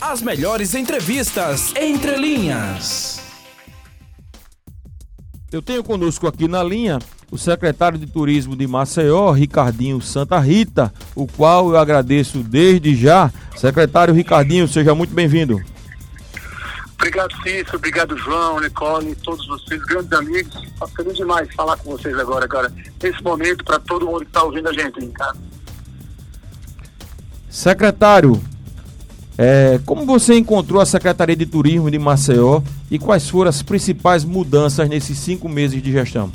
As melhores entrevistas entre linhas. Eu tenho conosco aqui na linha o secretário de Turismo de Maceió, Ricardinho Santa Rita, o qual eu agradeço desde já. Secretário Ricardinho, seja muito bem-vindo. Obrigado, Cícero. Obrigado, João, Nicole, todos vocês, grandes amigos. Estou feliz demais falar com vocês agora, agora nesse momento, para todo mundo que está ouvindo a gente em casa. Secretário, é, como você encontrou a Secretaria de Turismo de Maceió e quais foram as principais mudanças nesses cinco meses de gestão?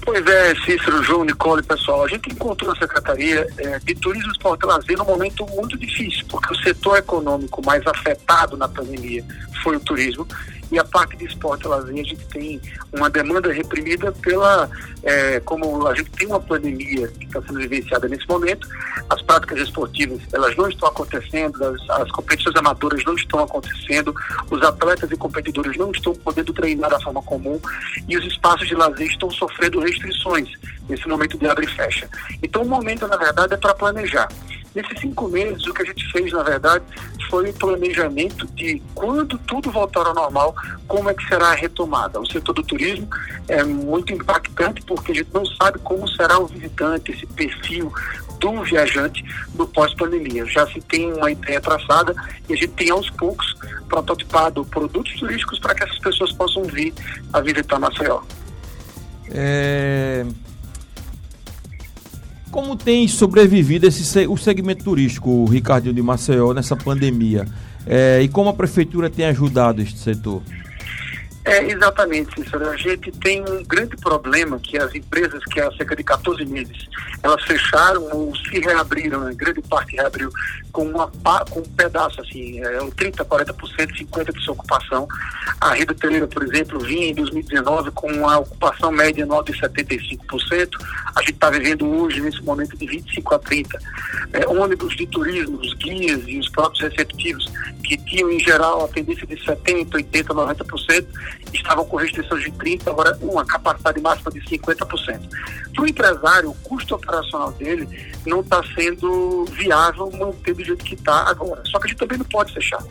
Pois é, Cícero, João, Nicole, pessoal, a gente encontrou a Secretaria é, de Turismo Esporte e Lazer num momento muito difícil, porque o setor econômico mais afetado na pandemia foi o turismo e a parte de esporte lazer, a gente tem uma demanda reprimida pela, é, como a gente tem uma pandemia que está sendo vivenciada nesse momento, as práticas esportivas elas não estão acontecendo, as, as competições amadoras não estão acontecendo, os atletas e competidores não estão podendo treinar da forma comum e os espaços de lazer estão sofrendo restrições nesse momento de abre e fecha. Então o momento, na verdade, é para planejar. Nesses cinco meses, o que a gente fez, na verdade, foi o planejamento de quando tudo voltar ao normal, como é que será a retomada. O setor do turismo é muito impactante porque a gente não sabe como será o visitante, esse perfil do viajante no pós-pandemia. Já se tem uma ideia traçada e a gente tem aos poucos prototipado produtos turísticos para que essas pessoas possam vir a visitar Maceió. É, como tem sobrevivido esse, o segmento turístico, o Ricardinho de Maceió, nessa pandemia? É, e como a prefeitura tem ajudado este setor? É, exatamente, Cícero. A gente tem um grande problema que as empresas que há cerca de 14 meses elas fecharam ou se reabriram, né? grande parte reabriu com, uma, com um pedaço, assim, é, 30%, 40%, 50% de sua ocupação. A Rede Hoteleira, por exemplo, vinha em 2019 com uma ocupação média anual de 75%. A gente está vivendo hoje, nesse momento, de 25% a 30%. É, ônibus de turismo, os guias e os próprios receptivos, que tinham, em geral, a tendência de 70%, 80%, 90%, estavam com restrições de 30%, agora uma capacidade máxima de 50%. Para o empresário, o custo operacional dele não está sendo viável manter do jeito que está agora. Só que a gente também não pode fechar.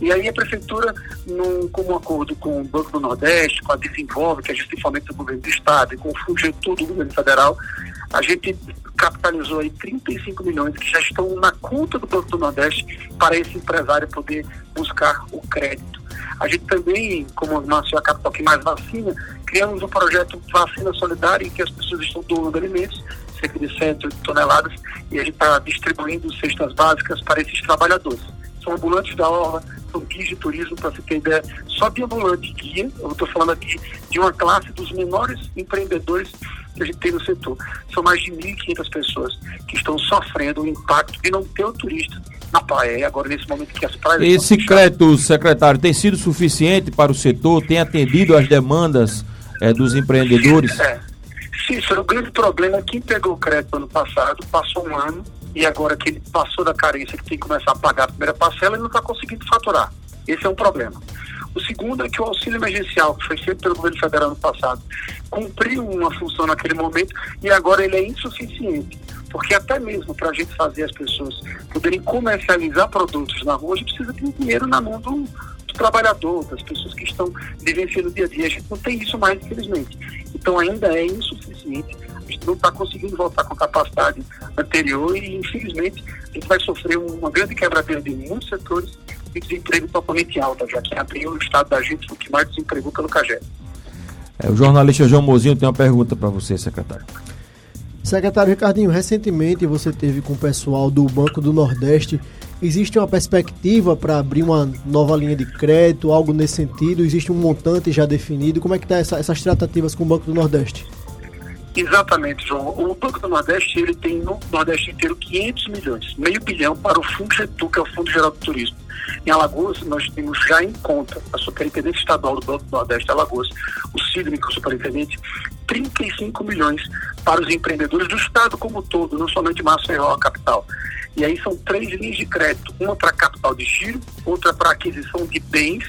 E aí a prefeitura, num comum acordo com o Banco do Nordeste, com a Desenvolve, que é a gestão do governo do Estado, e com o FUGETU do governo federal, a gente capitalizou aí 35 milhões que já estão na conta do Banco do Nordeste para esse empresário poder buscar o crédito. A gente também, como nasceu a capital que mais vacina, criamos um projeto Vacina Solidária em que as pessoas estão doando alimentos, cerca de 100 toneladas, e a gente está distribuindo cestas básicas para esses trabalhadores. São ambulantes da orla, são guias de turismo, para você ter ideia. Só de ambulante guia, eu estou falando aqui de uma classe dos menores empreendedores que a gente tem no setor. São mais de 1.500 pessoas que estão sofrendo o impacto de não ter o turista na praia. Agora, nesse momento que as praias. Esse crédito, secretário, tem sido suficiente para o setor? Tem atendido às demandas é, dos empreendedores? É. Cícero, o grande problema é quem pegou o crédito ano passado, passou um ano e agora que ele passou da carência, que tem que começar a pagar a primeira parcela, ele não está conseguindo faturar. Esse é um problema. O segundo é que o auxílio emergencial, que foi feito pelo governo federal no passado, cumpriu uma função naquele momento e agora ele é insuficiente. Porque até mesmo para a gente fazer as pessoas poderem comercializar produtos na rua, a gente precisa ter dinheiro na mão do, do trabalhador, das pessoas que estão vivenciando o dia a dia. A gente não tem isso mais, infelizmente. Então ainda é insuficiente. A gente não está conseguindo voltar com a capacidade anterior e, infelizmente, a gente vai sofrer uma grande quebradeira de muitos setores e desemprego totalmente alta, já que abriu o estado da gente o que mais desempregou pelo CAGED. É, o jornalista João Mozinho tem uma pergunta para você, secretário. Secretário Ricardinho, recentemente você teve com o pessoal do Banco do Nordeste. Existe uma perspectiva para abrir uma nova linha de crédito, algo nesse sentido? Existe um montante já definido? Como é que está essa, essas tratativas com o Banco do Nordeste? Exatamente, João. O Banco do Nordeste ele tem no Nordeste inteiro 500 milhões, meio bilhão para o Fundo Getu, que é o Fundo Geral do Turismo. Em Alagoas, nós temos já em conta a Superintendente Estadual do Banco do Nordeste Alagoas, o Sidney, que é o superintendente, 35 milhões para os empreendedores do Estado como todo, não somente Maceió, a capital. E aí são três linhas de crédito, uma para capital de giro, outra para aquisição de bens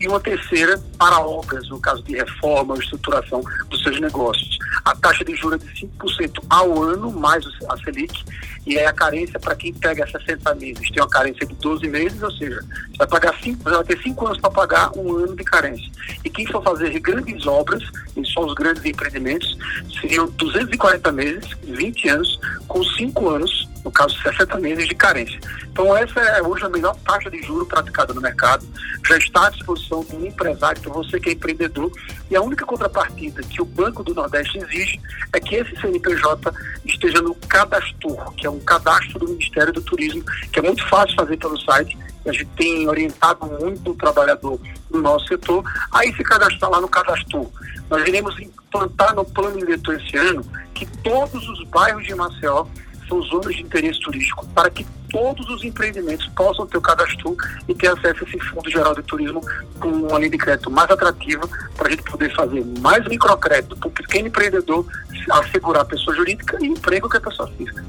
e uma terceira para obras, no caso de reforma ou estruturação dos seus negócios. A taxa de juros é de 5% ao ano, mais a Selic, e aí a carência para quem pega 60 meses tem uma carência de 12 meses, ou seja, vai pagar cinco, vai ter 5 anos para pagar um ano de carência. E quem for fazer grandes obras, e só os grandes empreendimentos, seriam 240 meses, 20 anos, com 5 anos no caso 60 meses de carência. Então essa é hoje a melhor taxa de juro praticada no mercado, já está à disposição do empresário, para você que é empreendedor, e a única contrapartida que o Banco do Nordeste exige é que esse CNPJ esteja no cadastro, que é um cadastro do Ministério do Turismo, que é muito fácil fazer pelo site, a gente tem orientado muito o trabalhador no nosso setor, aí se cadastrar lá no cadastro. Nós iremos implantar no plano diretor esse ano que todos os bairros de Maceió são zonas de interesse turístico, para que todos os empreendimentos possam ter o cadastro e ter acesso a esse Fundo Geral de Turismo com uma linha de crédito mais atrativa, para a gente poder fazer mais microcrédito para o pequeno empreendedor, assegurar a pessoa jurídica e emprego que a pessoa física.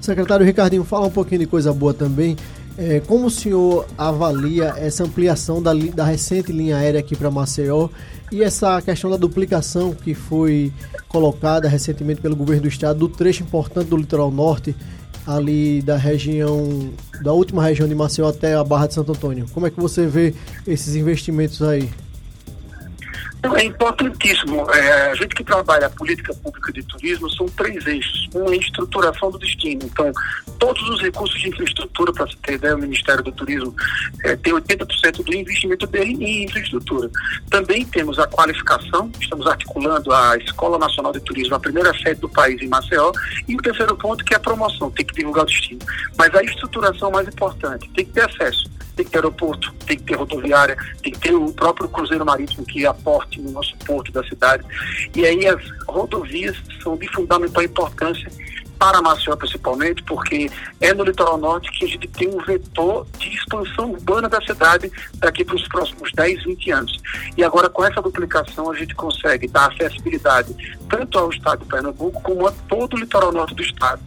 Secretário Ricardinho, fala um pouquinho de coisa boa também. É, como o senhor avalia essa ampliação da, da recente linha aérea aqui para Maceió e essa questão da duplicação que foi colocada recentemente pelo governo do estado do trecho importante do litoral norte, ali da região, da última região de Maceió até a Barra de Santo Antônio. Como é que você vê esses investimentos aí? É importantíssimo. É, a gente que trabalha a política pública de turismo são três eixos. Um é a estruturação do destino. Então, todos os recursos de infraestrutura, para você ter ideia, o Ministério do Turismo é, tem 80% do investimento dele em infraestrutura. Também temos a qualificação, estamos articulando a Escola Nacional de Turismo, a primeira sede do país em Maceió. E o terceiro ponto que é a promoção, tem que divulgar o destino. Mas a estruturação mais importante, tem que ter acesso tem que ter aeroporto, tem que ter rodoviária, tem que ter o próprio cruzeiro marítimo que aporte no nosso porto da cidade. E aí as rodovias são de fundamental importância para Maceió principalmente, porque é no litoral norte que a gente tem um vetor de expansão urbana da cidade daqui para os próximos 10, 20 anos. E agora com essa duplicação a gente consegue dar acessibilidade tanto ao estado de Pernambuco como a todo o litoral norte do estado.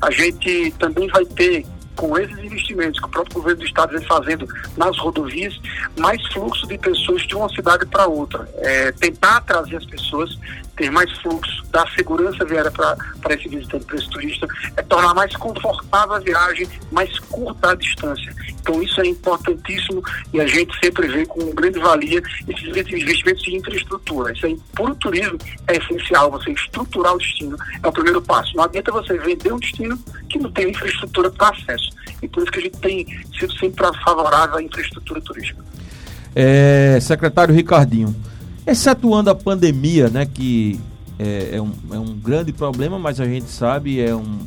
A gente também vai ter com esses investimentos que o próprio governo do estado vem fazendo nas rodovias, mais fluxo de pessoas de uma cidade para outra. É, tentar trazer as pessoas, ter mais fluxo, dar segurança viária para esse visitante, para esse turista, é tornar mais confortável a viagem, mais curta a distância. Então isso é importantíssimo e a gente sempre vê com grande valia esses investimentos em infraestrutura. Isso aí, por turismo, é essencial, você estruturar o destino, é o primeiro passo. Não adianta você vender um destino que não tem infraestrutura para acesso. E por isso que a gente tem sido sempre favorável à infraestrutura turística. É, secretário Ricardinho, excetuando a pandemia, né, que é, é, um, é um grande problema, mas a gente sabe é um,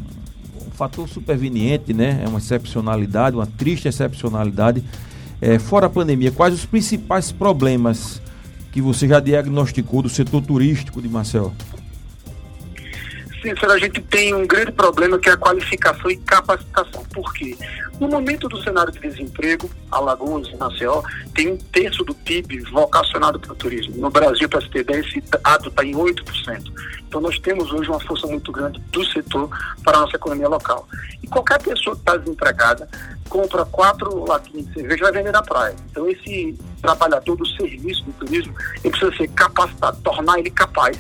um fator superveniente, né, é uma excepcionalidade, uma triste excepcionalidade. É, fora a pandemia, quais os principais problemas que você já diagnosticou do setor turístico de Maceió? Sincero, a gente tem um grande problema que é a qualificação e capacitação. Por quê? No momento do cenário de desemprego, Alagoas e Maceió tem um terço do PIB vocacionado para o turismo. No Brasil, para se ter ideia, esse dado está em 8%. Então nós temos hoje uma força muito grande do setor para a nossa economia local. E qualquer pessoa que está desempregada compra quatro latinhas de cerveja e vai vender na praia. Então esse trabalhador do serviço do turismo, ele precisa ser capacitado, tornar ele capaz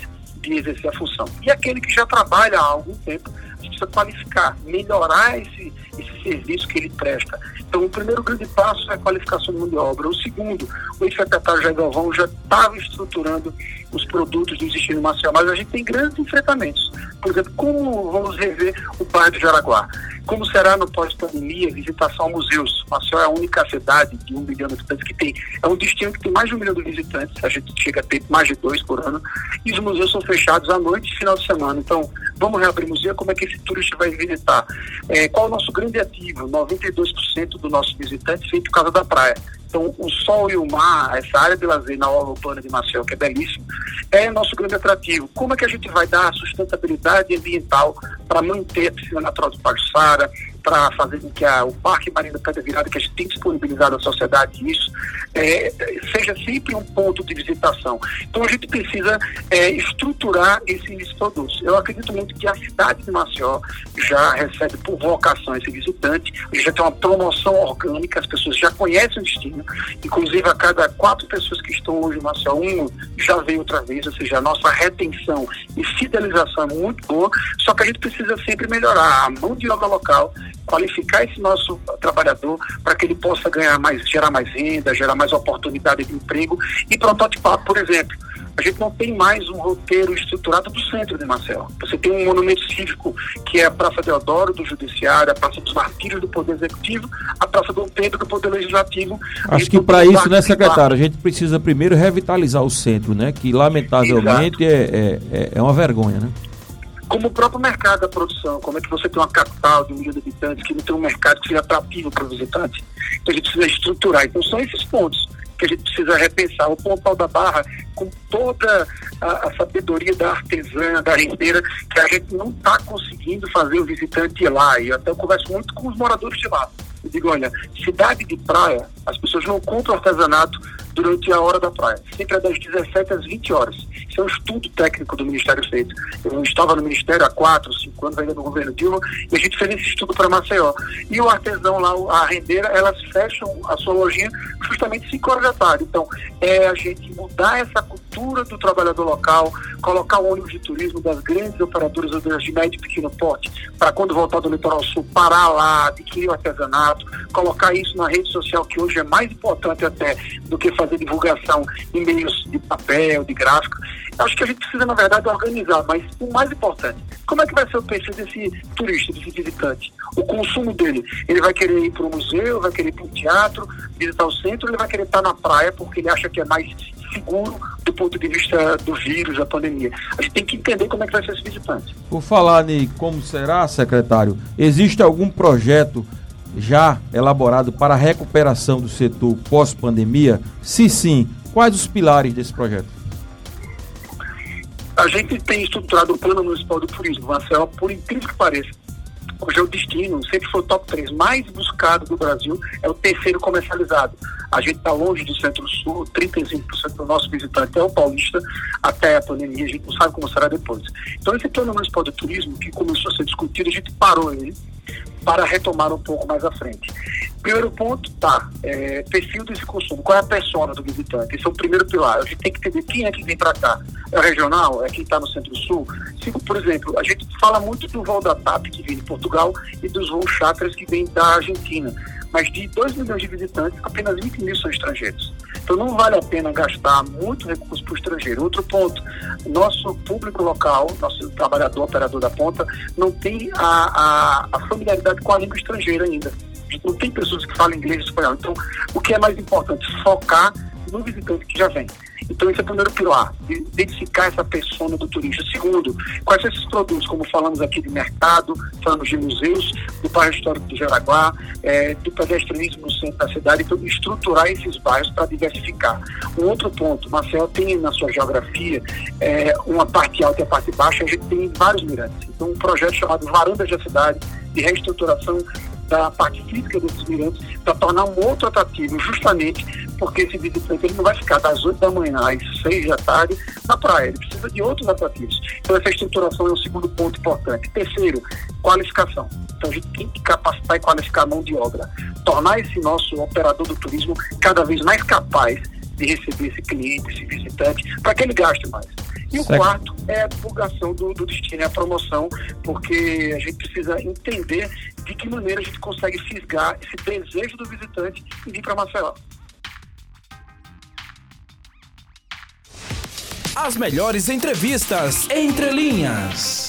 de exercer a função. E aquele que já trabalha há algum tempo, gente precisa qualificar, melhorar esse, esse serviço que ele presta. Então, o primeiro grande passo é a qualificação de mão de obra. O segundo, o ex-secretário Jair Galvão já estava estruturando os produtos do Existindo Maceió, mas a gente tem grandes enfrentamentos. Por exemplo, como vamos rever o bairro de Jaraguá? Como será no pós-pandemia visitação a museus? Maceió é a única cidade de um milhão de habitantes que tem, é um destino que tem mais de um milhão de visitantes, a gente chega a ter mais de dois por ano, e os museus são fechados à noite e final de semana. Então, vamos reabrir museu, como é que esse turista vai visitar? É, qual o nosso grande ativo? 92% do nosso visitante vem por causa da praia. Então, o sol e o mar, essa área de lazer na orla urbana de Maceió, que é belíssimo, é nosso grande atrativo. Como é que a gente vai dar sustentabilidade ambiental para manter a piscina natural de Pajuçara, para fazer com que a, o Parque Marinho da Pedra Virada, que a gente tem disponibilizado à sociedade isso, é, seja sempre um ponto de visitação. Então a gente precisa é, estruturar esses produtos. Eu acredito muito que a cidade de Maceió já recebe por vocação esse visitante, já tem uma promoção orgânica, as pessoas já conhecem o destino, inclusive a cada quatro pessoas que estão hoje em Maceió, um já veio outra vez, ou seja, a nossa retenção e fidelização é muito boa, só que a gente precisa sempre melhorar a mão de obra local, qualificar esse nosso trabalhador para que ele possa ganhar mais, gerar mais renda, gerar mais oportunidade de emprego e prototipar, por exemplo. A gente não tem mais um roteiro estruturado do centro de Marcel. Você tem um monumento cívico que é a Praça Deodoro do Judiciário, a Praça dos Martírios do Poder Executivo, a Praça Dom Pedro do Poder Legislativo. Acho que para isso, né, secretário, a gente precisa primeiro revitalizar o centro, né? Que lamentavelmente é, é, é uma vergonha, né? Como o próprio mercado da produção, como é que você tem uma capital de um milhão de habitantes que não tem um mercado que seja atrativo para o visitante. Então a gente precisa estruturar. Então são esses pontos que a gente precisa repensar. O Pontal da Barra, com toda a, a sabedoria da artesã, da rendeira, que a gente não está conseguindo fazer o visitante ir lá. E eu até converso muito com os moradores de lá. Eu digo, olha, cidade de praia, as pessoas não compram artesanato durante a hora da praia. Sempre é das 17 às 20 horas. Isso é um estudo técnico do Ministério feito. Eu estava no Ministério há 4, 5 anos, ainda no governo Dilma, e a gente fez esse estudo para Maceió. E o artesão lá, a rendeira, elas fecham a sua lojinha justamente 5 horas da tarde. Então, é a gente mudar essa cultura do trabalhador local, colocar o ônibus de turismo das grandes operadoras de médio e pequeno porte, para quando voltar do litoral sul, parar lá, adquirir o artesanato, colocar isso na rede social, que hoje é mais importante até do que fazer divulgação em meios de papel, de gráfico. Acho que a gente precisa, na verdade, organizar, mas o mais importante, como é que vai ser o perfil desse turista, desse visitante? O consumo dele, ele vai querer ir para o museu, vai querer ir para o teatro, visitar o centro, ele vai querer estar na praia porque ele acha que é mais seguro do ponto de vista do vírus, da pandemia. A gente tem que entender como é que vai ser esse visitante. Por falar em como será, secretário, existe algum projeto já elaborado para a recuperação do setor pós-pandemia? Se sim, quais os pilares desse projeto? A gente tem estruturado o Plano Municipal do Turismo, Marcel, por incrível que pareça. Hoje é o destino, sempre foi o top 3 mais buscado do Brasil, é o terceiro comercializado. A gente está longe do Centro-Sul, 35% do nosso visitante é o paulista, até a pandemia, a gente não sabe como será depois. Então, esse plano municipal de turismo, que começou a ser discutido, a gente parou ele para retomar um pouco mais à frente. Primeiro ponto, tá, é, perfil desse consumo, qual é a persona do visitante? Esse é o primeiro pilar. A gente tem que entender quem é que vem para cá. É regional? É quem está no centro-sul? Por exemplo, a gente fala muito do voo da TAP que vem de Portugal e dos voos chakras que vêm da Argentina. Mas de 2 milhões de visitantes, apenas 20 mil são estrangeiros. Então não vale a pena gastar muito recurso para o estrangeiro. Outro ponto, nosso público local, nosso trabalhador, operador da ponta, não tem a, a, a familiaridade com a língua estrangeira ainda não tem pessoas que falam inglês e espanhol. Então, o que é mais importante? Focar no visitante que já vem. Então, esse é o primeiro pilar, identificar essa persona do turista. Segundo, quais são esses produtos, como falamos aqui de mercado, falamos de museus, do bairro histórico do Jaraguá, é, do pedestrianismo no centro da cidade, então estruturar esses bairros para diversificar. Um outro ponto, Marcel tem na sua geografia é, uma parte alta e a parte baixa, a gente tem vários mirantes. Então, um projeto chamado Varandas da Cidade, de reestruturação da parte física desses mirantes para tornar um outro atrativo, justamente porque esse visitante ele não vai ficar das 8 da manhã às 6 da tarde na praia, ele precisa de outros atrativos. Então essa estruturação é o segundo ponto importante. Terceiro, qualificação. Então a gente tem que capacitar e qualificar a mão de obra, tornar esse nosso operador do turismo cada vez mais capaz de receber esse cliente, esse visitante, para que ele gaste mais. E o certo. quarto é a divulgação do, do destino, é a promoção, porque a gente precisa entender de que maneira a gente consegue fisgar esse desejo do visitante e vir para Maceió. As melhores entrevistas entre linhas.